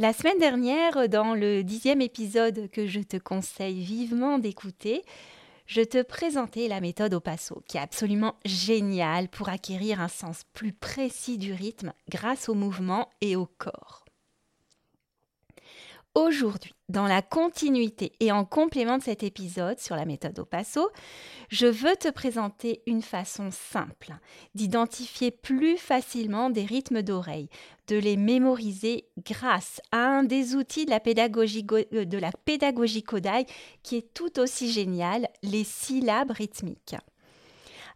La semaine dernière, dans le dixième épisode que je te conseille vivement d'écouter, je te présentais la méthode au passo, qui est absolument géniale pour acquérir un sens plus précis du rythme grâce au mouvement et au corps. Aujourd'hui, dans la continuité et en complément de cet épisode sur la méthode au passo, je veux te présenter une façon simple d'identifier plus facilement des rythmes d'oreille, de les mémoriser grâce à un des outils de la pédagogie, euh, de la pédagogie Kodai qui est tout aussi génial, les syllabes rythmiques.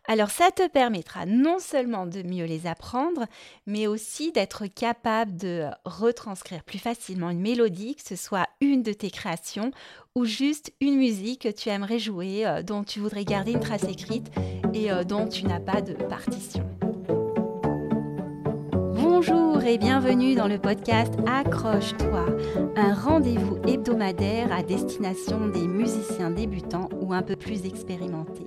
Alors ça te permettra non seulement de mieux les apprendre, mais aussi d'être capable de retranscrire plus facilement une mélodie, que ce soit une de tes créations ou juste une musique que tu aimerais jouer, euh, dont tu voudrais garder une trace écrite et euh, dont tu n'as pas de partition. Bonjour et bienvenue dans le podcast Accroche-toi, un rendez-vous hebdomadaire à destination des musiciens débutants ou un peu plus expérimentés.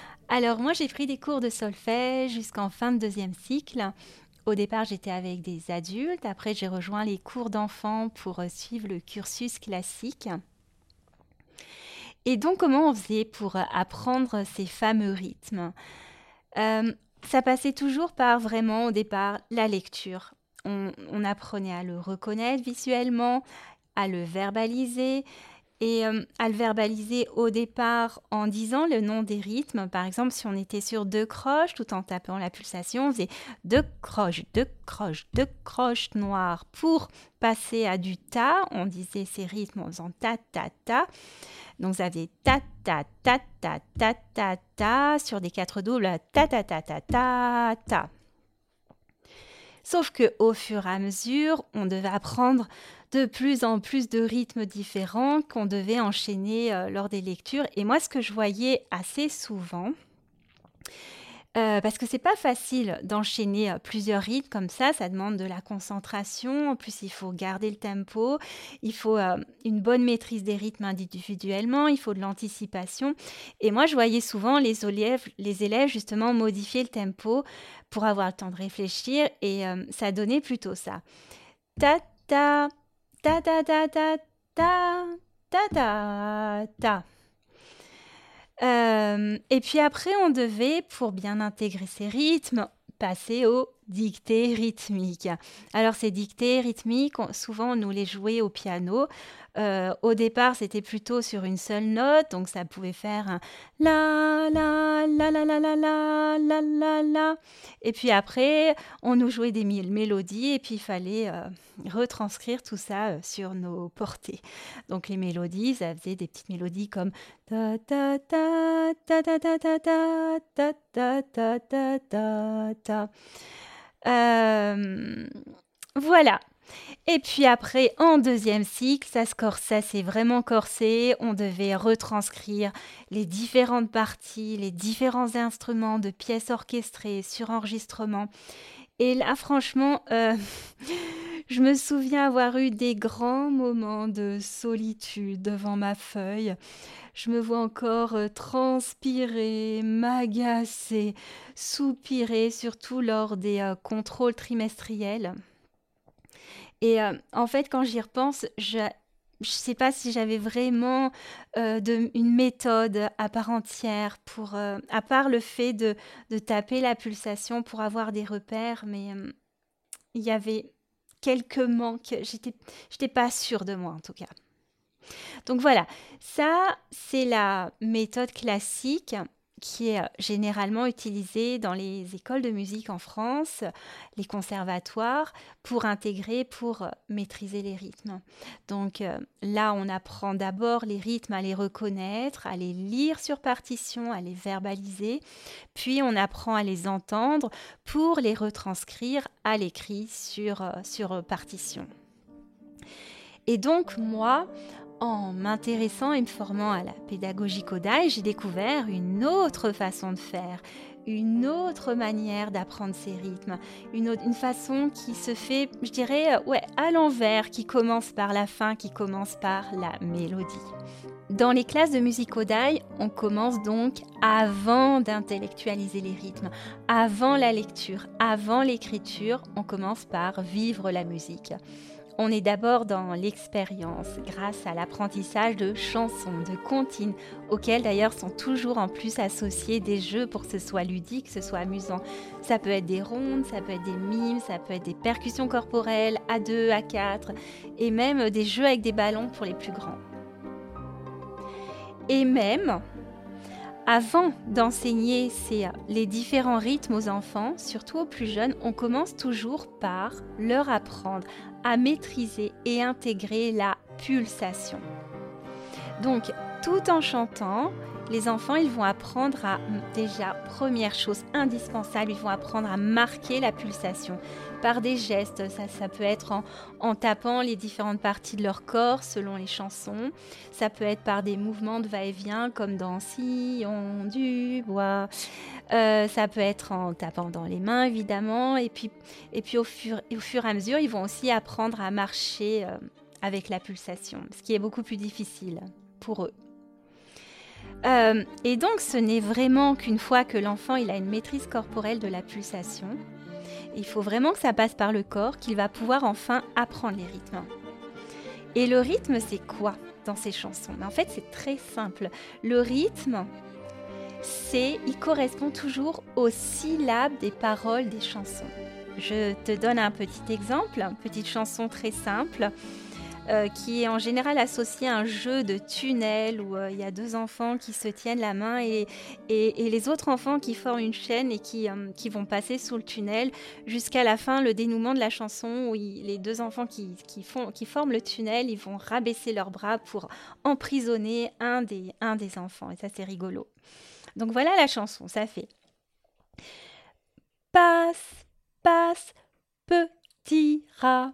Alors moi j'ai pris des cours de solfège jusqu'en fin de deuxième cycle. Au départ j'étais avec des adultes, après j'ai rejoint les cours d'enfants pour euh, suivre le cursus classique. Et donc comment on faisait pour euh, apprendre ces fameux rythmes? Euh, Ça passait toujours par vraiment au départ la lecture. on apprenait à le reconnaître visuellement, à le verbaliser, et euh, à le verbaliser au départ en disant le nom des rythmes. Par exemple, si on était sur deux croches tout en tapant la pulsation, on faisait deux croches, deux croches, deux croches noires. Pour passer à du ta, on disait ces rythmes en faisant ta ta ta. Donc ça faisait ta ta ta ta ta ta ta sur des quatre doubles ta ta ta ta ta ta. Sauf que au fur et à mesure, on devait apprendre de plus en plus de rythmes différents qu'on devait enchaîner euh, lors des lectures. Et moi, ce que je voyais assez souvent, euh, parce que c'est pas facile d'enchaîner euh, plusieurs rythmes comme ça, ça demande de la concentration. En plus, il faut garder le tempo, il faut une bonne maîtrise des rythmes individuellement, il faut de l'anticipation. Et moi, je voyais souvent les élèves, les élèves justement modifier le tempo pour avoir le temps de réfléchir, et ça donnait plutôt ça. Ta ta ta ta ta ta ta ta ta ta. Euh, et puis après, on devait, pour bien intégrer ces rythmes, passer aux dictées rythmiques. Alors ces dictées rythmiques, souvent on nous les jouait au piano. Euh, au départ, c'était plutôt sur une seule note, donc ça pouvait faire un la la la la la la la la la la. Et puis après, on nous jouait des mélodies et puis il fallait euh, retranscrire tout ça euh, sur nos portées. Donc les mélodies, ça faisait des petites mélodies comme ta ta ta ta ta ta ta ta ta ta ta ta. Voilà. Et puis après, en deuxième cycle, ça se corsait, c'est vraiment corsé. On devait retranscrire les différentes parties, les différents instruments de pièces orchestrées sur enregistrement. Et là, franchement, euh, je me souviens avoir eu des grands moments de solitude devant ma feuille. Je me vois encore euh, transpirer, m'agacer, soupirer, surtout lors des euh, contrôles trimestriels. Et euh, en fait, quand j'y repense, je ne sais pas si j'avais vraiment une méthode à part entière pour, à part le fait de, taper la pulsation pour avoir des repères, mais il y avait quelques manques. J'étais, j'étais pas sûre de moi en tout cas. Donc voilà, ça c'est la méthode classique qui est généralement utilisé dans les écoles de musique en France, les conservatoires, pour intégrer, pour maîtriser les rythmes. Donc là, on apprend d'abord les rythmes à les reconnaître, à les lire sur partition, à les verbaliser, puis on apprend à les entendre pour les retranscrire à l'écrit sur, sur partition. Et donc moi, en m'intéressant et me formant à la pédagogie Kodai, j'ai découvert une autre façon de faire, une autre manière d'apprendre ces rythmes, une, une, façon qui se fait, je dirais, euh, ouais, à l'envers, qui commence par la fin, qui commence par la mélodie. Dans les classes de musique Kodai, on commence donc avant d'intellectualiser les rythmes, avant la lecture, avant l'écriture, on commence par vivre la musique. On est d'abord dans l'expérience grâce à l'apprentissage de chansons, de comptines, auxquelles d'ailleurs sont toujours en plus associés des jeux pour que ce soit ludique, que ce soit amusant. Ça peut être des rondes, ça peut être des mimes, ça peut être des percussions corporelles à 2, à 4 et même des jeux avec des ballons pour les plus grands. Et même, avant d'enseigner les différents rythmes aux enfants, surtout aux plus jeunes, on commence toujours par leur apprendre à maîtriser et intégrer la pulsation. Donc, tout en chantant, les enfants, ils vont apprendre à, déjà, première chose indispensable, ils vont apprendre à marquer la pulsation par des gestes. Ça, ça peut être en, tapant les différentes parties de leur corps selon les chansons. Ça peut être par des mouvements de va-et-vient comme dans Sillon du bois. Euh, ça peut être en tapant dans les mains, évidemment. Et puis, et puis au, fur, au fur et à mesure, ils vont aussi apprendre à marcher euh, avec la pulsation, ce qui est beaucoup plus difficile pour eux. Euh, et donc, ce n'est vraiment qu'une fois que l'enfant il a une maîtrise corporelle de la pulsation, il faut vraiment que ça passe par le corps qu'il va pouvoir enfin apprendre les rythmes. Et le rythme, c'est quoi dans ces chansons? En fait, c'est très simple. Le rythme, c'est, il correspond toujours aux syllabes des paroles des chansons. Je te donne un petit exemple, une petite chanson très simple. Euh, qui est en général associée à un jeu de tunnel où euh, il y a deux enfants qui se tiennent la main et, et, les autres enfants qui forment une chaîne et qui, euh, qui vont passer sous le tunnel jusqu'à la fin, le dénouement de la chanson où les deux enfants qui, qui, font, qui forment le tunnel, ils vont rabaisser leurs bras pour emprisonner un des, un des enfants. Et ça, c'est rigolo. Donc voilà la chanson, ça fait Passe, passe, petit rat,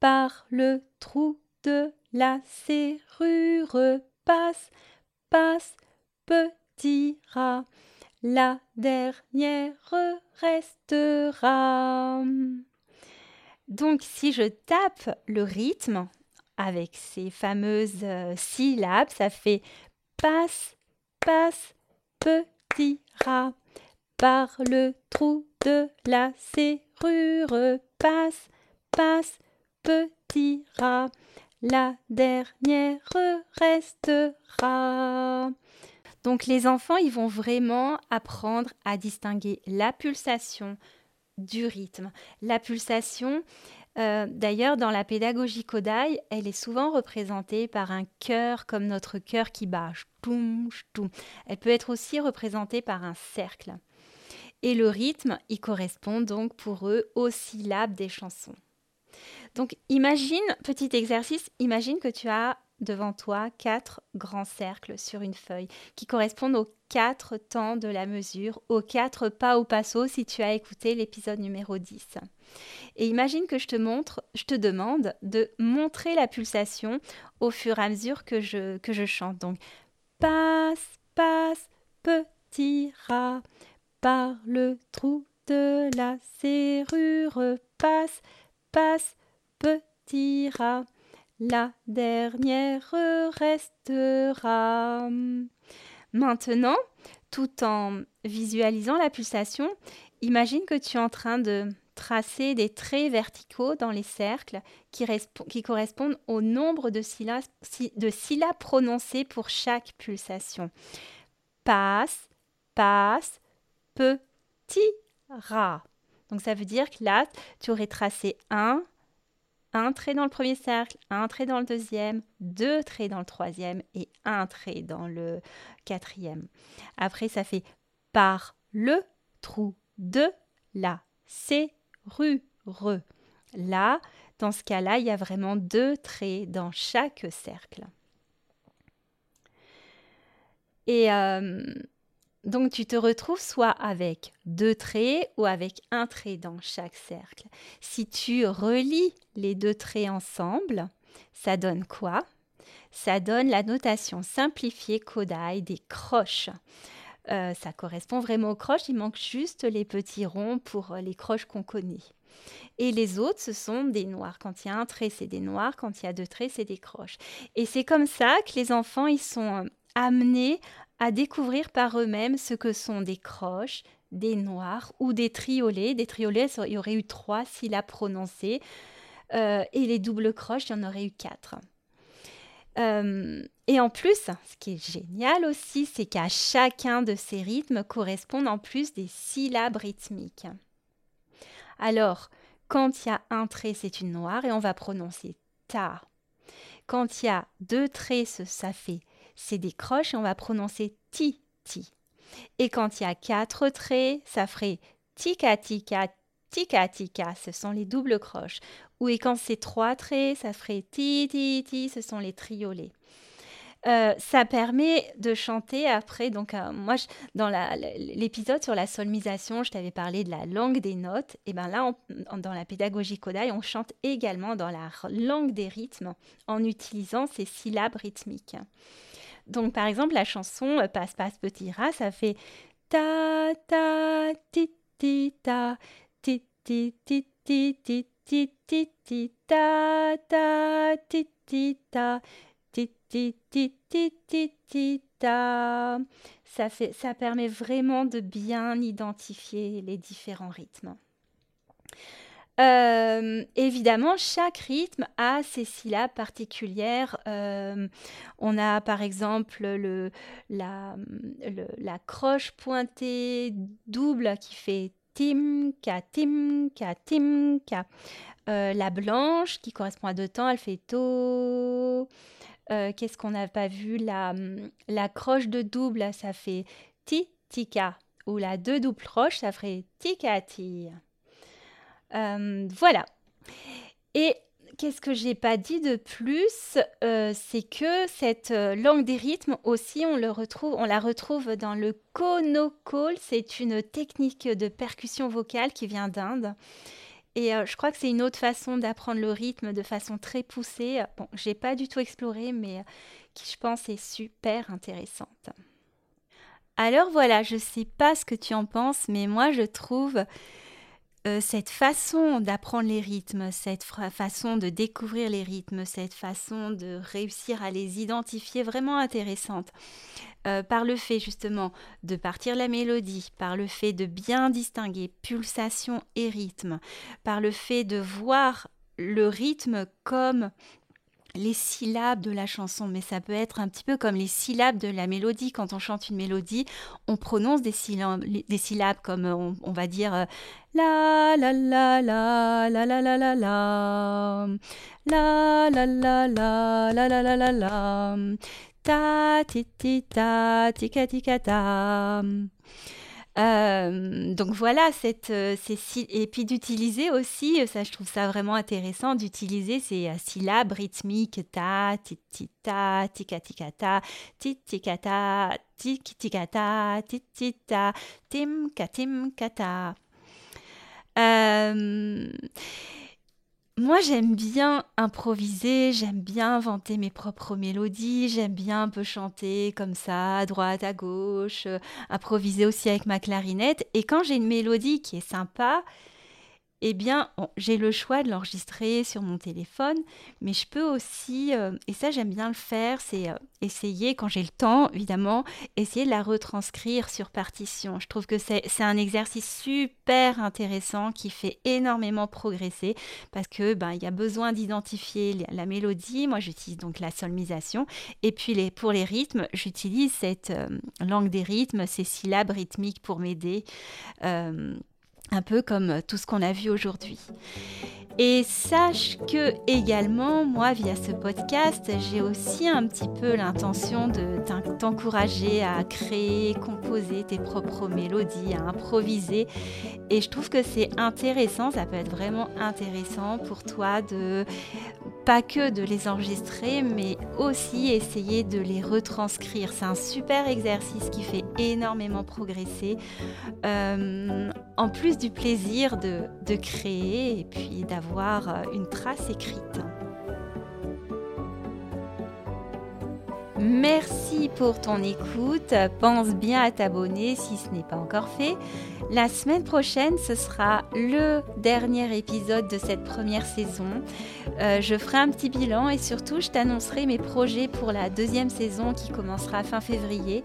par le trou de la serrure, passe, passe, petit rat, la dernière restera. Donc si je tape le rythme avec ces fameuses euh, syllabes, ça fait passe, passe, petit rat, par le trou de la serrure, passe, passe, petit rat, la dernière restera. Donc les enfants, ils vont vraiment apprendre à distinguer la pulsation du rythme. La pulsation, euh, d'ailleurs, dans la pédagogie Kodai, elle est souvent représentée par un cœur comme notre cœur qui bat. Elle peut être aussi représentée par un cercle. Et le rythme, il correspond donc pour eux aux syllabes des chansons. Donc imagine, petit exercice, imagine que tu as devant toi quatre grands cercles sur une feuille qui correspondent aux quatre temps de la mesure, aux quatre pas au passo si tu as écouté l'épisode numéro 10. Et imagine que je te montre, je te demande de montrer la pulsation au fur et à mesure que je, que je chante. Donc passe, passe, petit rat, par le trou de la serrure, passe, passe, petit rat la dernière restera. Maintenant, tout en visualisant la pulsation, imagine que tu es en train de tracer des traits verticaux dans les cercles qui, correspondent au nombre de syllabes, de syllabes prononcées pour chaque pulsation. Passe, passe, petit rat. Donc ça veut dire que là, tu aurais tracé 1, un trait dans le premier cercle, un trait dans le deuxième, deux traits dans le troisième et un trait dans le quatrième. Après, ça fait par le trou de la, c'est. Là, dans ce cas-là, il y a vraiment deux traits dans chaque cercle. Et euh, donc tu te retrouves soit avec deux traits ou avec un trait dans chaque cercle. Si tu relis les deux traits ensemble, ça donne quoi? Ça donne la notation simplifiée Kodai des croches. Euh, ça correspond vraiment aux croches, il manque juste les petits ronds pour les croches qu'on connaît. Et les autres, ce sont des noirs. Quand il y a un trait, c'est des noirs. Quand il y a deux traits, c'est des croches. Et c'est comme ça que les enfants, ils sont euh, amenés à découvrir par eux-mêmes ce que sont des croches, des noirs ou des triolets. Des triolets, il y aurait eu trois syllabes prononcées. Euh, et les doubles croches, il y en aurait eu quatre. Euh, et en plus, ce qui est génial aussi, c'est qu'à chacun de ces rythmes correspondent en plus des syllabes rythmiques. Alors, quand il y a un trait, c'est une noire et on va prononcer ta. Quand il y a deux traits, ça fait c'est des croches et on va prononcer ti, ti. Et quand il y a quatre traits, ça ferait tika, tika, tika, tika. Ce sont les doubles croches. Ou et quand c'est trois traits, ça ferait ti, ti, ti. Ce sont les triolets. Euh, ça permet de chanter après. Donc, euh, moi, dans l'épisode sur la solmisation, je t'avais parlé de la langue des notes. Et bien là, dans la pédagogie Kodai, on chante également dans la langue des rythmes en utilisant ces syllabes rythmiques. Donc, par exemple, la chanson euh, Passe, passe, petit rat, ça fait ta, ta, ti, ti, ta, ti, ti, ti, ti, ti, ti, ti, ti, ta, ta, ti, ti, ta, ti, ti, ti, ti, ti, ti, ta. Ça, fait, ça permet vraiment de bien identifier les différents rythmes. Euh, évidemment, chaque rythme a ses syllabes particulières. Euh, on a par exemple le, la, croche pointée double qui fait timka, timka, timka. Euh, la blanche qui correspond à deux temps, elle fait to. Qu'est-ce qu'on n'a pas vu? La, croche de double, ça fait ti, tika. Ou la deux doubles croches, ça ferait tikati. Euh, voilà. Et qu'est-ce que j'ai pas dit de plus euh, C'est que cette euh, langue des rythmes aussi, on, la retrouve dans le konokol. C'est une technique de percussion vocale qui vient d'Inde. Et je crois que c'est une autre façon d'apprendre le rythme de façon très poussée. Bon, j'ai pas du tout exploré, mais qui je pense est super intéressante. Alors voilà, je sais pas ce que tu en penses, mais moi je trouve euh, cette façon d'apprendre les rythmes, cette façon de découvrir les rythmes, cette façon de réussir à les identifier vraiment intéressante, euh, par le fait justement de partir la mélodie, par le fait de bien distinguer pulsation et rythme, par le fait de voir le rythme comme les syllabes de la chanson, mais ça peut être un petit peu comme les syllabes de la mélodie. Quand on chante une mélodie, on prononce des syllabes, comme on, va dire la la la la la la la la la la la la la la la la la la ta ti ti ta tika tika ta euh, donc voilà, cette, euh, et puis d'utiliser aussi, euh, ça je trouve ça vraiment intéressant, d'utiliser ces syllabes rythmiques ta, ti, ti, ta, tika, tika, ta, ti, tika, ta, tik, tika, ta, ti, ti, ta, tim, ka, tim, ta. Moi, j'aime bien improviser, j'aime bien inventer mes propres mélodies, j'aime bien un peu chanter comme ça, à droite, à gauche, euh, improviser aussi avec ma clarinette. Et quand j'ai une mélodie qui est sympa, eh bien, j'ai le choix de l'enregistrer sur mon téléphone, mais je peux aussi, euh, et ça j'aime bien le faire, c'est euh, essayer, quand j'ai le temps, évidemment, essayer de la retranscrire sur partition. Je trouve que c'est un exercice super intéressant qui fait énormément progresser parce que ben, il y a besoin d'identifier la mélodie. Moi, j'utilise donc la solmisation. Et puis pour les rythmes, j'utilise cette euh, langue des rythmes, ces syllabes rythmiques pour m'aider un peu comme tout ce qu'on a vu aujourd'hui. Et sache que également, moi, via ce podcast, j'ai aussi un petit peu l'intention de t'encourager à créer, composer tes propres mélodies, à improviser. Et je trouve que c'est intéressant, ça peut être vraiment intéressant pour toi de pas que de les enregistrer, mais aussi essayer de les retranscrire. C'est un super exercice qui fait énormément progresser. Euh, en plus du plaisir de, de créer et puis d'avoir euh, une trace écrite. Merci pour ton écoute. Pense bien à t'abonner si ce n'est pas encore fait. La semaine prochaine, ce sera le dernier épisode de cette première saison. Euh, je ferai un petit bilan et surtout, je t'annoncerai mes projets pour la deuxième saison qui commencera fin février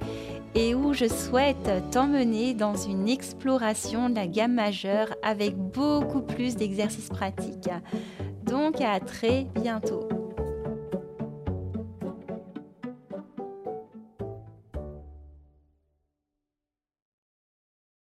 et où je souhaite t'emmener dans une exploration de la gamme majeure avec beaucoup plus d'exercices pratiques. Donc à très bientôt.